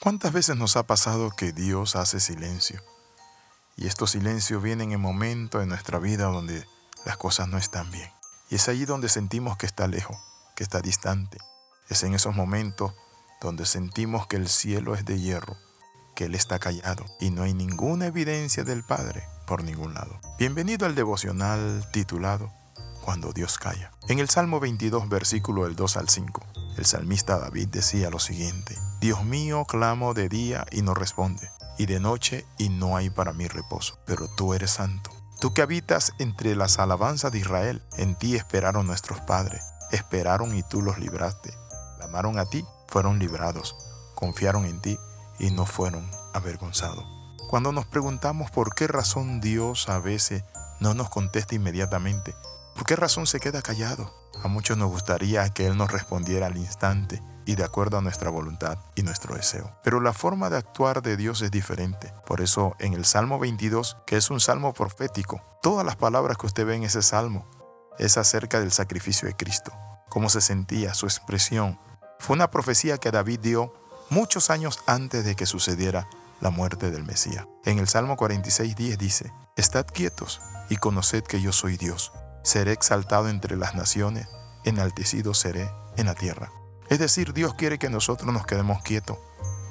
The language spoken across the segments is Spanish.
¿Cuántas veces nos ha pasado que Dios hace silencio? Y estos silencios vienen en momentos en nuestra vida donde las cosas no están bien. Y es allí donde sentimos que está lejos, que está distante. Es en esos momentos donde sentimos que el cielo es de hierro, que Él está callado y no hay ninguna evidencia del Padre por ningún lado. Bienvenido al devocional titulado Cuando Dios calla. En el Salmo 22, versículo del 2 al 5, el salmista David decía lo siguiente, Dios mío, clamo de día y no responde, y de noche y no hay para mí reposo, pero tú eres santo. Tú que habitas entre las alabanzas de Israel, en ti esperaron nuestros padres, esperaron y tú los libraste. Clamaron a ti, fueron librados, confiaron en ti y no fueron avergonzados. Cuando nos preguntamos por qué razón Dios a veces no nos contesta inmediatamente, ¿por qué razón se queda callado? A muchos nos gustaría que Él nos respondiera al instante y de acuerdo a nuestra voluntad y nuestro deseo. Pero la forma de actuar de Dios es diferente. Por eso en el Salmo 22, que es un salmo profético, todas las palabras que usted ve en ese salmo es acerca del sacrificio de Cristo, cómo se sentía, su expresión. Fue una profecía que David dio muchos años antes de que sucediera la muerte del Mesías. En el Salmo 46.10 dice, Estad quietos y conoced que yo soy Dios seré exaltado entre las naciones, enaltecido seré en la tierra. Es decir, Dios quiere que nosotros nos quedemos quietos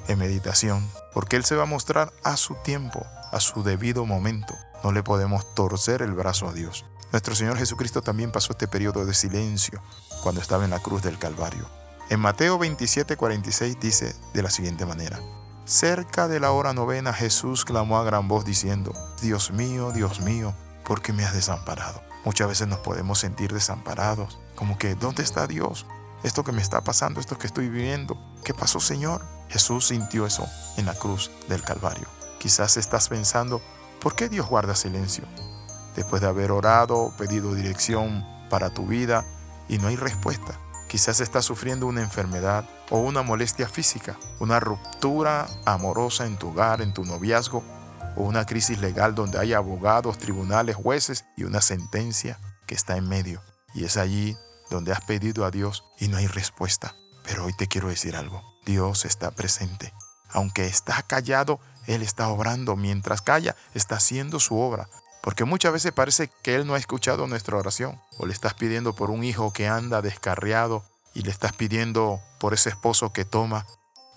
en meditación, porque Él se va a mostrar a su tiempo, a su debido momento. No le podemos torcer el brazo a Dios. Nuestro Señor Jesucristo también pasó este periodo de silencio cuando estaba en la cruz del Calvario. En Mateo 27:46 dice de la siguiente manera, Cerca de la hora novena Jesús clamó a gran voz diciendo, Dios mío, Dios mío, ¿por qué me has desamparado? Muchas veces nos podemos sentir desamparados, como que, ¿dónde está Dios? Esto que me está pasando, esto que estoy viviendo, ¿qué pasó Señor? Jesús sintió eso en la cruz del Calvario. Quizás estás pensando, ¿por qué Dios guarda silencio? Después de haber orado, pedido dirección para tu vida y no hay respuesta. Quizás estás sufriendo una enfermedad o una molestia física, una ruptura amorosa en tu hogar, en tu noviazgo o una crisis legal donde hay abogados, tribunales, jueces y una sentencia que está en medio. Y es allí donde has pedido a Dios y no hay respuesta. Pero hoy te quiero decir algo. Dios está presente. Aunque está callado, Él está obrando. Mientras calla, está haciendo su obra. Porque muchas veces parece que Él no ha escuchado nuestra oración. O le estás pidiendo por un hijo que anda descarriado y le estás pidiendo por ese esposo que toma,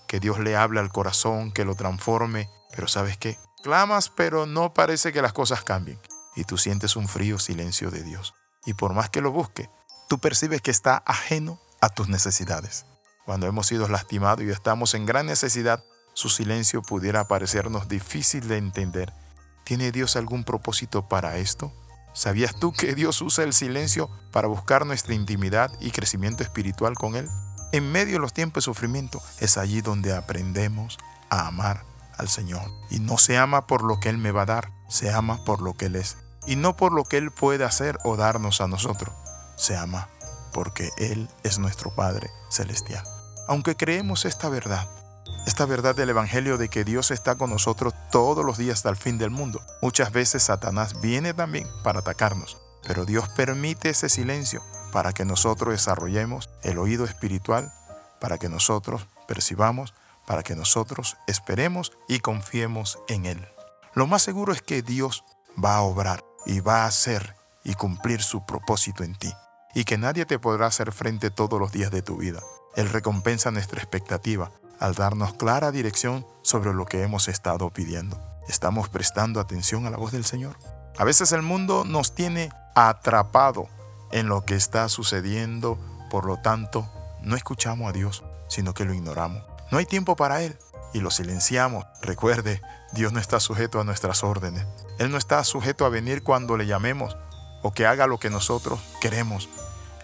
que Dios le hable al corazón, que lo transforme. Pero sabes qué? Clamas, pero no parece que las cosas cambien. Y tú sientes un frío silencio de Dios. Y por más que lo busque, tú percibes que está ajeno a tus necesidades. Cuando hemos sido lastimados y estamos en gran necesidad, su silencio pudiera parecernos difícil de entender. ¿Tiene Dios algún propósito para esto? ¿Sabías tú que Dios usa el silencio para buscar nuestra intimidad y crecimiento espiritual con Él? En medio de los tiempos de sufrimiento es allí donde aprendemos a amar al Señor. Y no se ama por lo que Él me va a dar, se ama por lo que Él es. Y no por lo que Él puede hacer o darnos a nosotros. Se ama porque Él es nuestro Padre Celestial. Aunque creemos esta verdad, esta verdad del Evangelio de que Dios está con nosotros todos los días hasta el fin del mundo, muchas veces Satanás viene también para atacarnos. Pero Dios permite ese silencio para que nosotros desarrollemos el oído espiritual, para que nosotros percibamos para que nosotros esperemos y confiemos en Él. Lo más seguro es que Dios va a obrar y va a hacer y cumplir su propósito en ti, y que nadie te podrá hacer frente todos los días de tu vida. Él recompensa nuestra expectativa al darnos clara dirección sobre lo que hemos estado pidiendo. ¿Estamos prestando atención a la voz del Señor? A veces el mundo nos tiene atrapado en lo que está sucediendo, por lo tanto, no escuchamos a Dios, sino que lo ignoramos. No hay tiempo para Él y lo silenciamos. Recuerde, Dios no está sujeto a nuestras órdenes. Él no está sujeto a venir cuando le llamemos o que haga lo que nosotros queremos.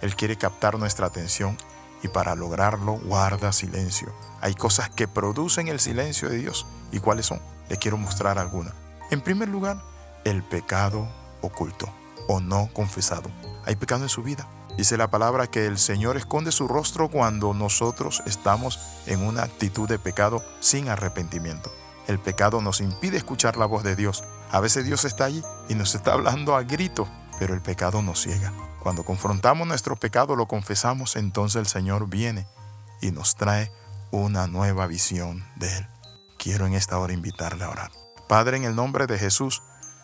Él quiere captar nuestra atención y para lograrlo guarda silencio. Hay cosas que producen el silencio de Dios. ¿Y cuáles son? Le quiero mostrar algunas. En primer lugar, el pecado oculto o no confesado. Hay pecado en su vida. Dice la palabra que el Señor esconde su rostro cuando nosotros estamos en una actitud de pecado sin arrepentimiento. El pecado nos impide escuchar la voz de Dios. A veces Dios está allí y nos está hablando a grito, pero el pecado nos ciega. Cuando confrontamos nuestro pecado, lo confesamos, entonces el Señor viene y nos trae una nueva visión de Él. quiero en esta hora invitarle a orar. Padre, en el nombre de Jesús,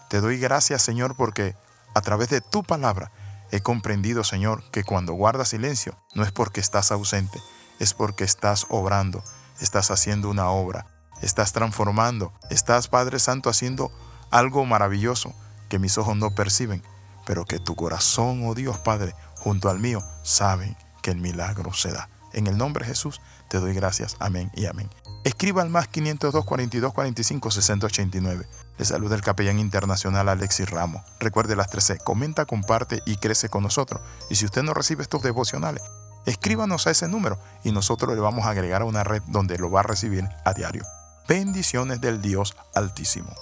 te doy gracias, Señor, porque a través de tu palabra he comprendido, Señor, que cuando guardas silencio no es porque estás ausente, es porque estás obrando, estás haciendo una obra, estás transformando, estás, Padre Santo, haciendo algo maravilloso que mis ojos no perciben, pero que tu corazón, oh Dios Padre, junto al mío, saben que el milagro se da. En el nombre de Jesús te doy gracias. Amén y amén. Escriba al más 502 42 45 689. Le saluda el capellán internacional Alexis Ramos. Recuerde las 13. Comenta, comparte y crece con nosotros. Y si usted no recibe estos devocionales, escríbanos a ese número y nosotros le vamos a agregar a una red donde lo va a recibir a diario. Bendiciones del Dios Altísimo.